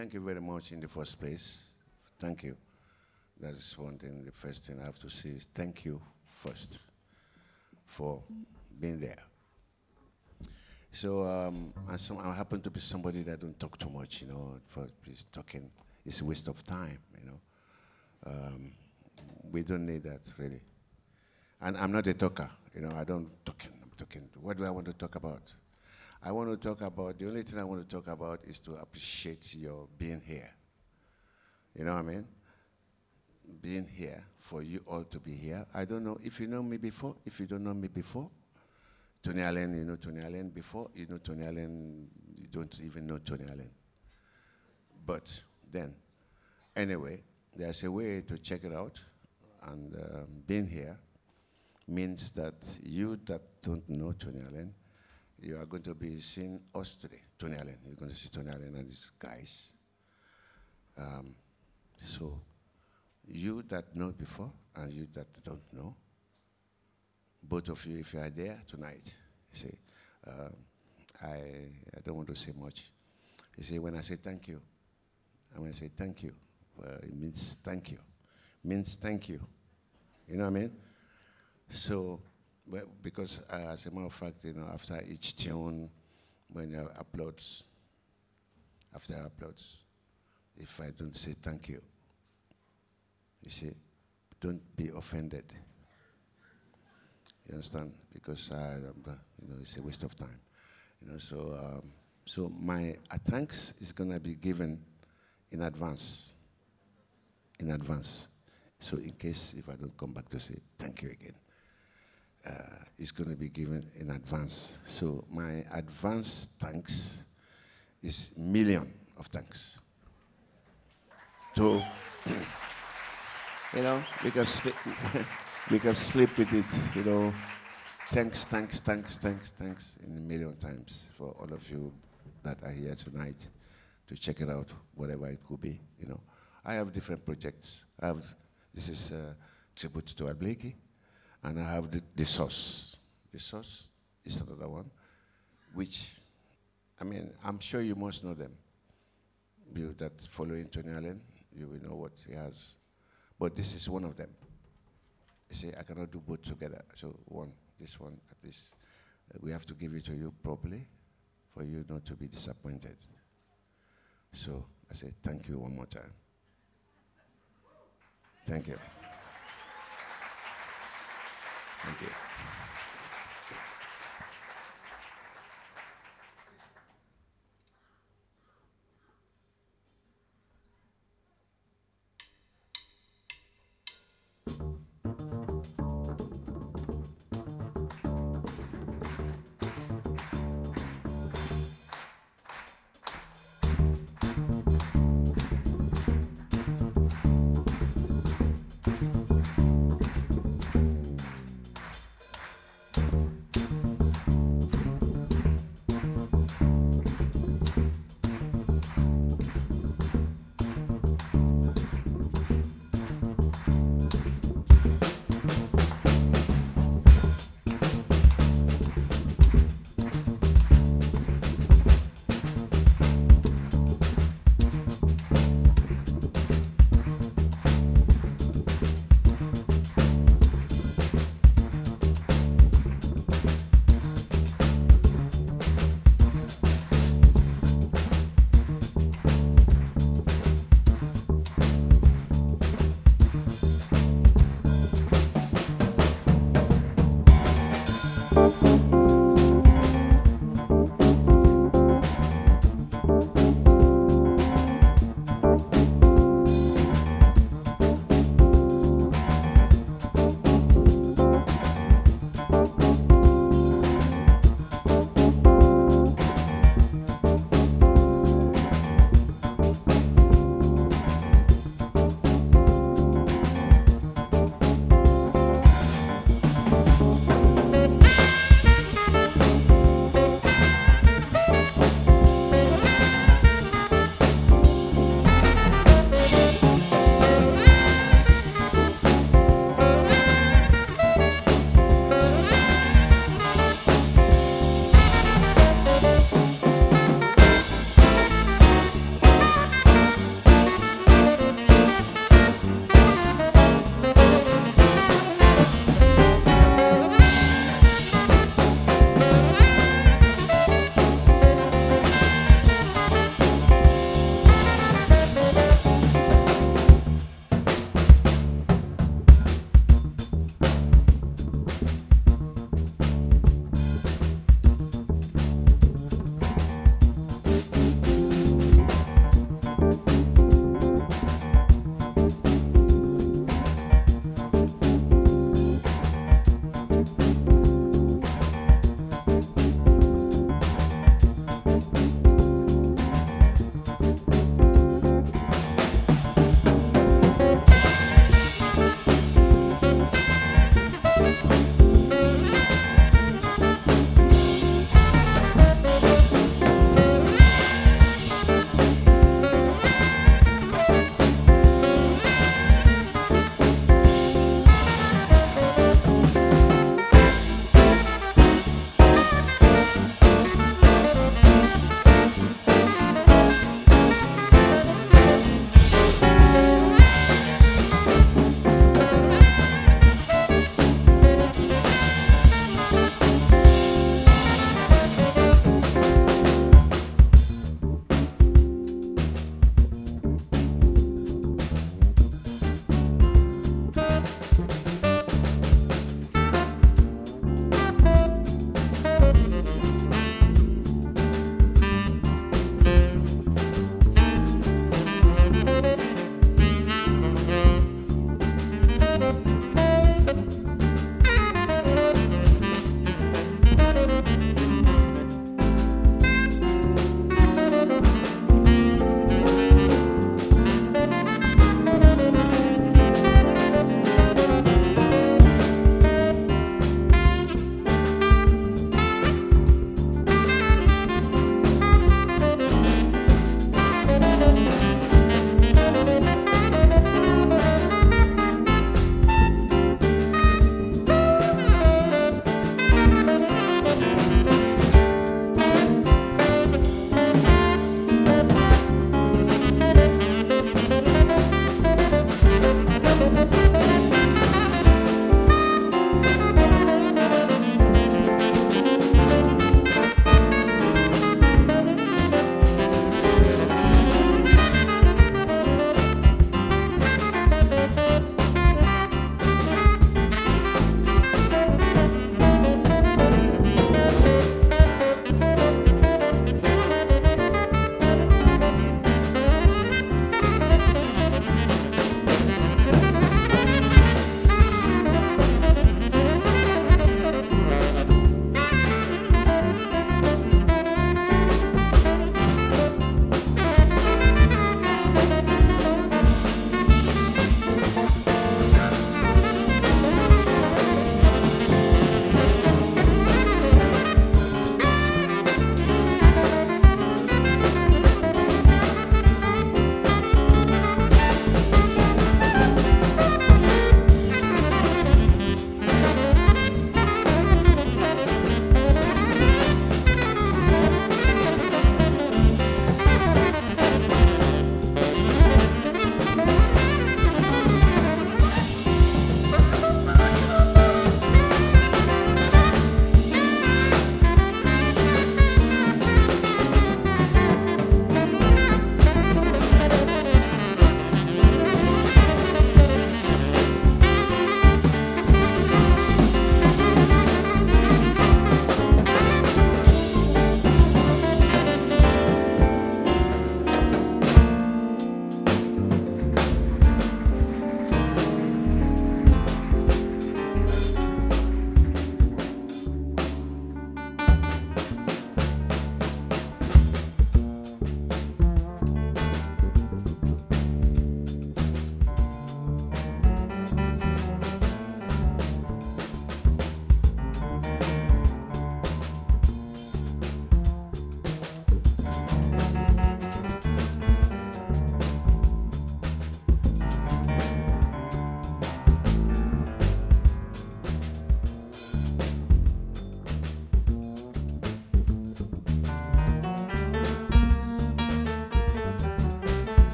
thank you very much in the first place. Thank you. That is one thing. The first thing I have to say is thank you first for being there. So um, I, I happen to be somebody that don't talk too much, you know. For talking, it's a waste of time, you know. Um, we don't need that really. And I'm not a talker, you know. I don't talking. I'm talking. What do I want to talk about? I want to talk about the only thing I want to talk about is to appreciate your being here. You know what I mean? Being here for you all to be here. I don't know if you know me before. If you don't know me before, Tony Allen, you know Tony Allen before. You know Tony Allen. You don't even know Tony Allen. But then, anyway, there's a way to check it out, and um, being here means that you that don't know Tony Allen, you are going to be seeing us today. Tony Allen, you're going to see Tony Allen and his guys. Um, so, you that know before and you that don't know, both of you, if you are there tonight, you see, um, I, I don't want to say much. You see, when I say thank you, and when I say thank you, well, it means thank you. It means thank you. You know what I mean? So, because uh, as a matter of fact, you know, after each tune, when you uploads, after uploads, if I don't say thank you, you see, don't be offended. You understand? Because I, you know, it's a waste of time. You know, so um, so my uh, thanks is gonna be given in advance. In advance. So in case if I don't come back to say thank you again, uh, it's going to be given in advance. So my advance thanks is million of thanks. So you know we can sleep, we can sleep with it. You know, thanks, thanks, thanks, thanks, thanks in a million times for all of you that are here tonight to check it out, whatever it could be. You know, I have different projects. I have this is a tribute to Art Blakey, and I have the, the source. The source is another one, which, I mean, I'm sure you must know them. You that following Tony Allen, you will know what he has. But this is one of them. You see, I cannot do both together. So one, this one, least, uh, we have to give it to you properly for you not to be disappointed. So I say thank you one more time. Thank you. Thank you.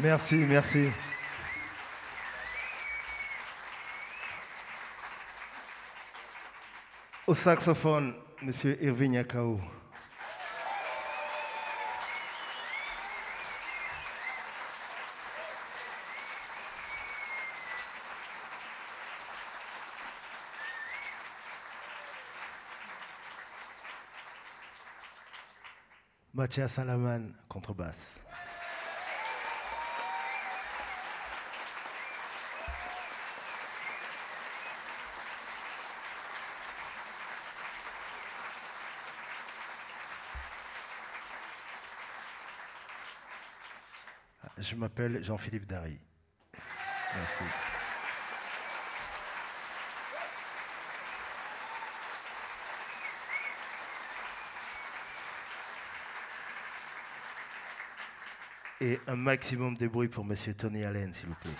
Merci, merci. Au saxophone, Monsieur Irving Yakao. Mathias Salaman, contrebasse. Je m'appelle Jean-Philippe Dary. Merci. Et un maximum de bruit pour Monsieur Tony Allen, s'il vous plaît.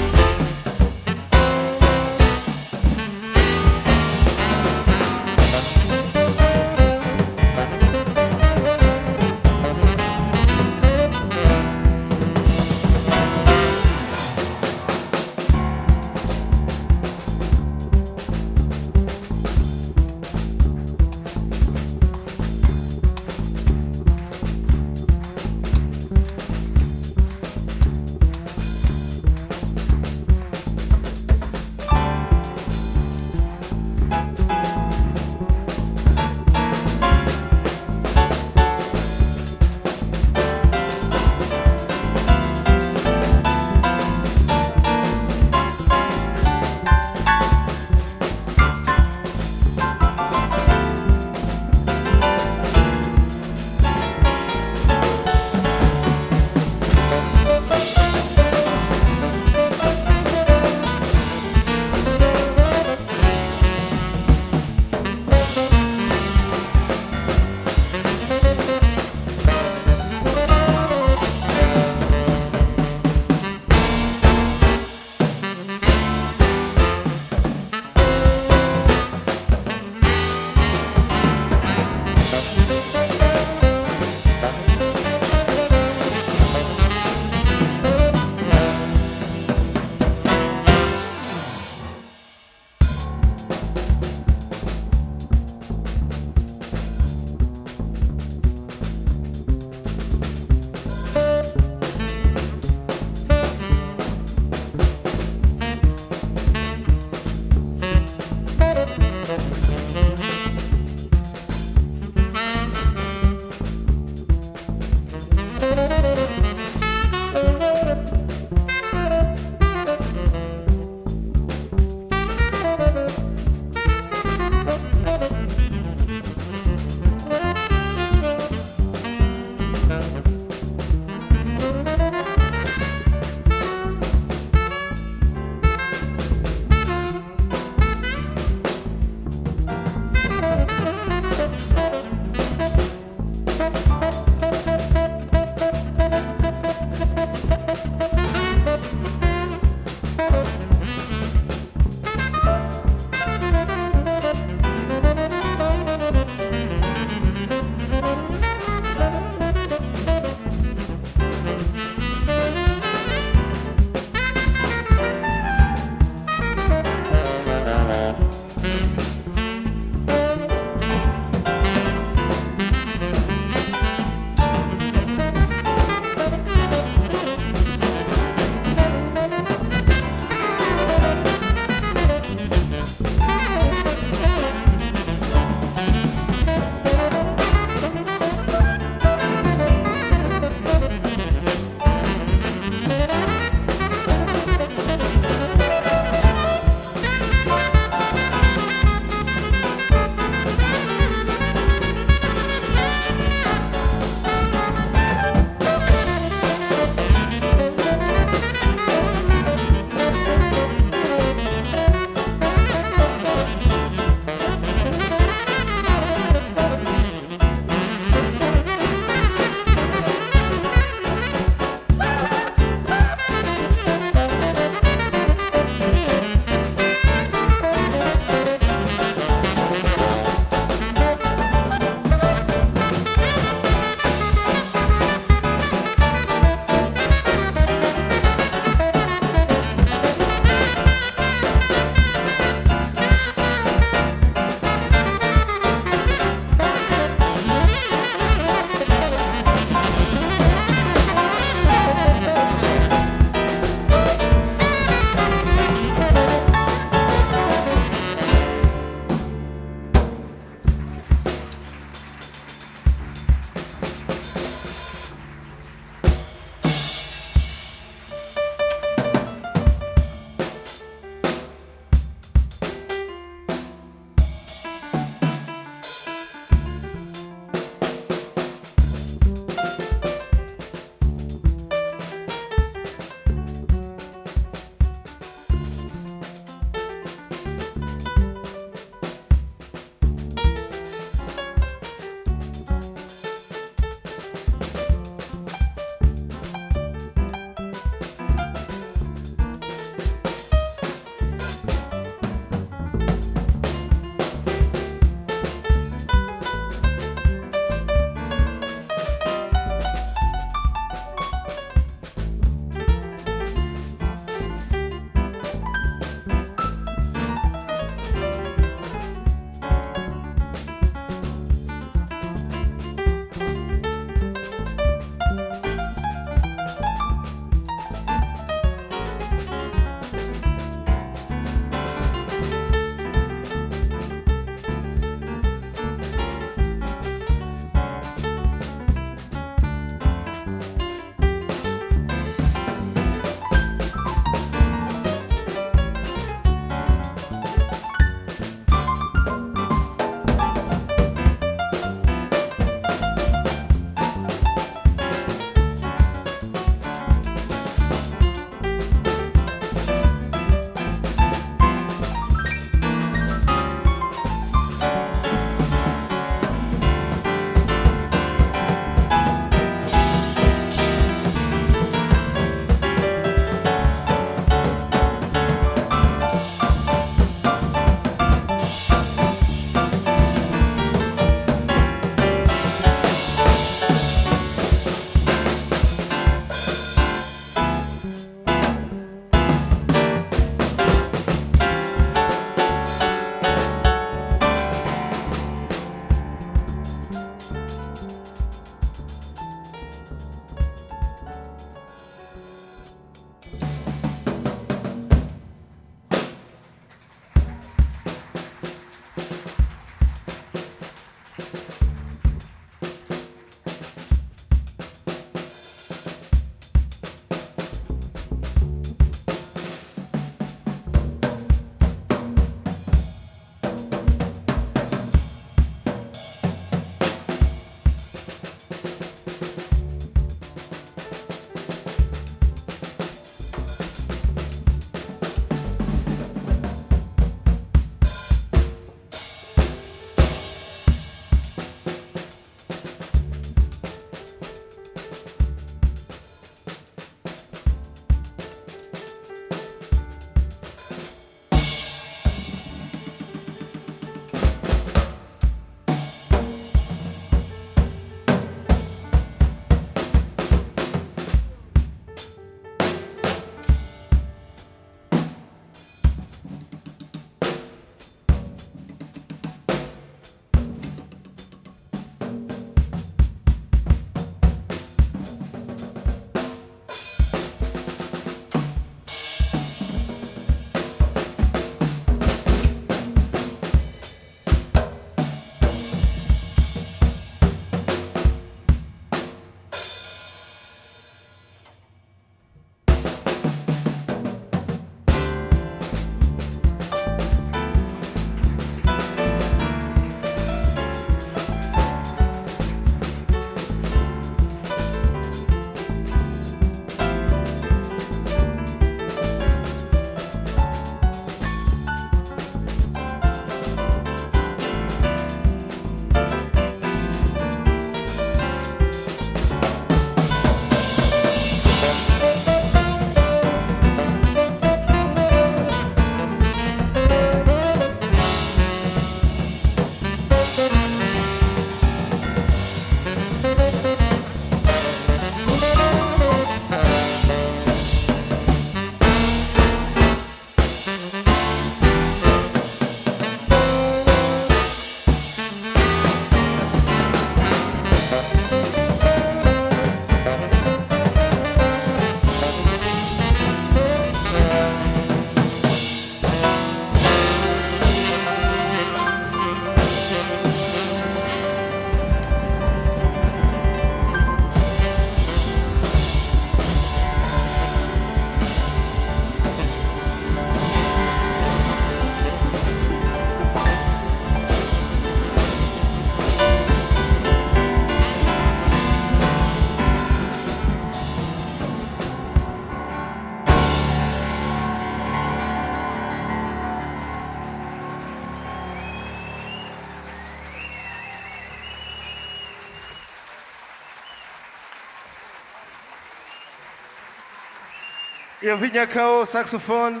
Irving Yakao, saxophone.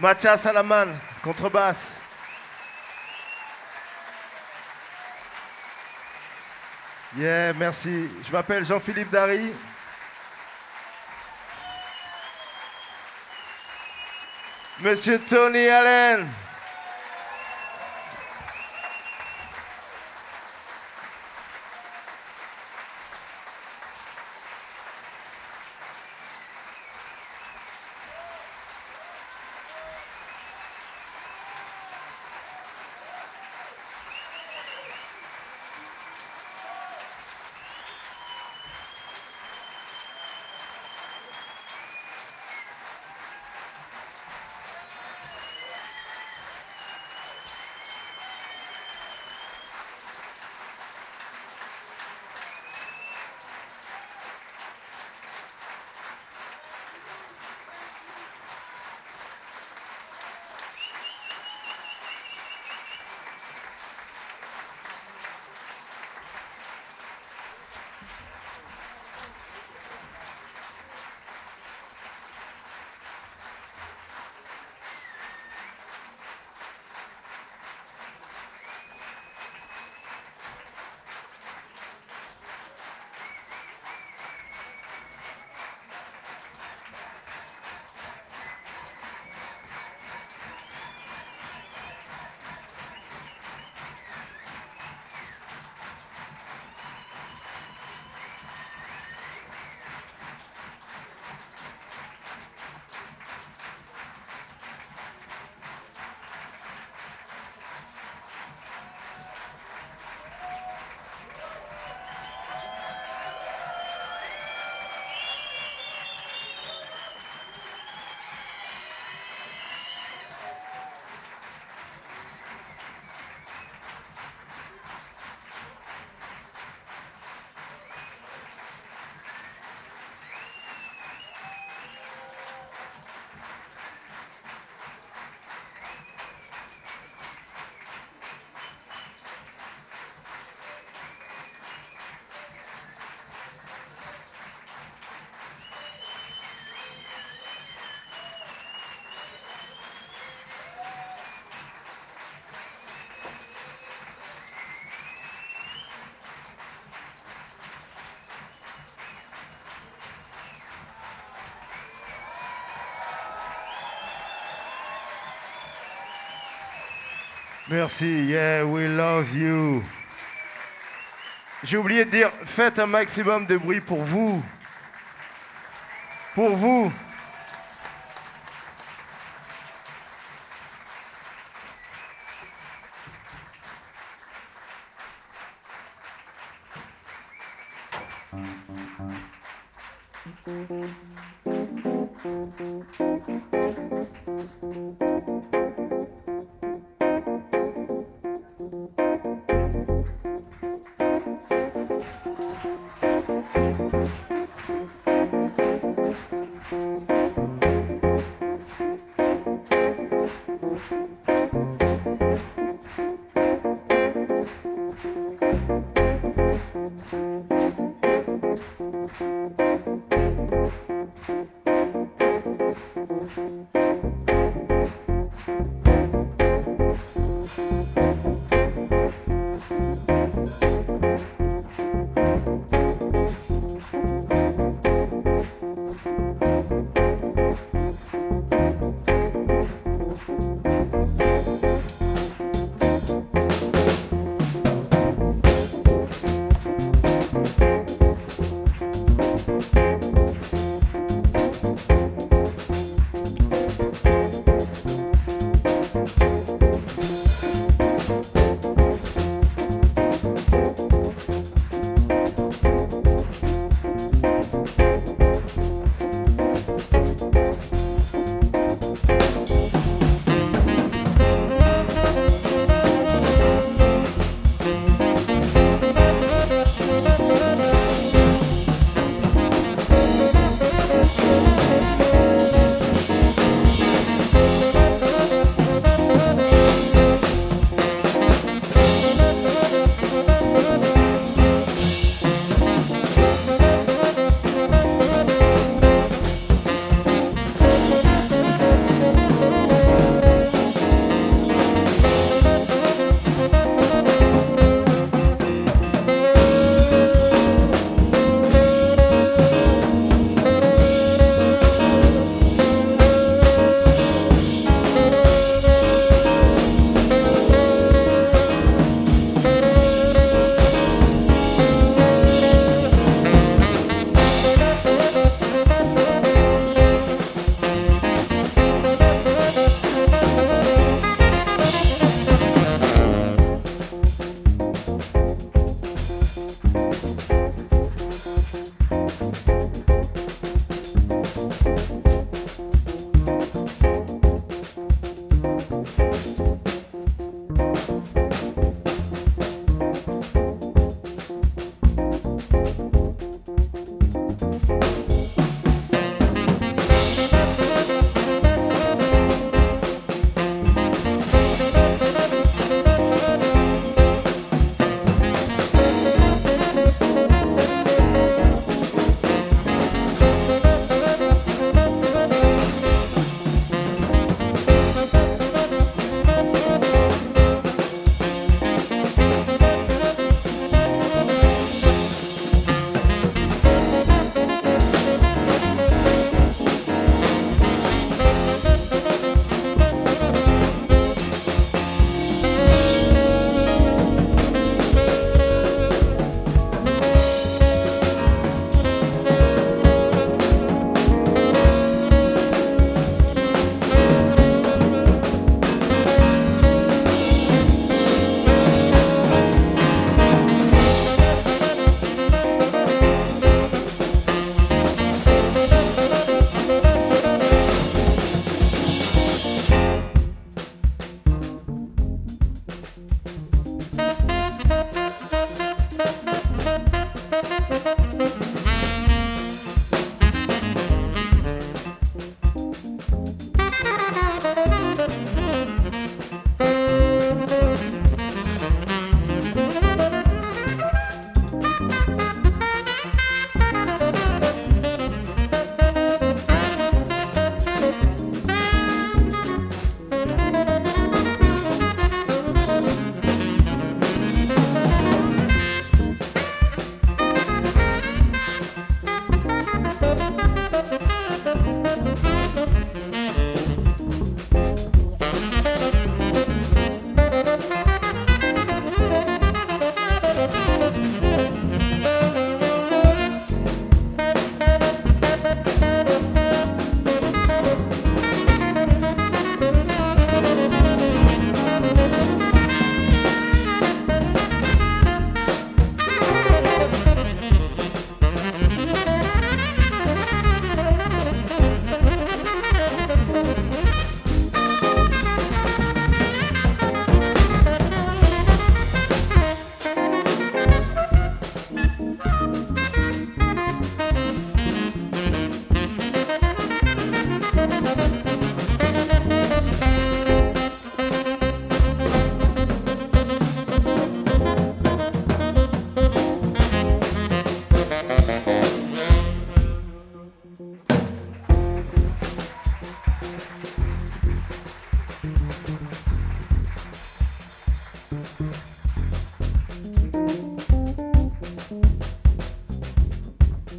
Mathias Salaman, contrebasse. Yeah, merci. Je m'appelle Jean-Philippe Dari. Monsieur Tony Allen. Merci, yeah, we love you. J'ai oublié de dire, faites un maximum de bruit pour vous. Pour vous.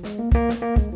Música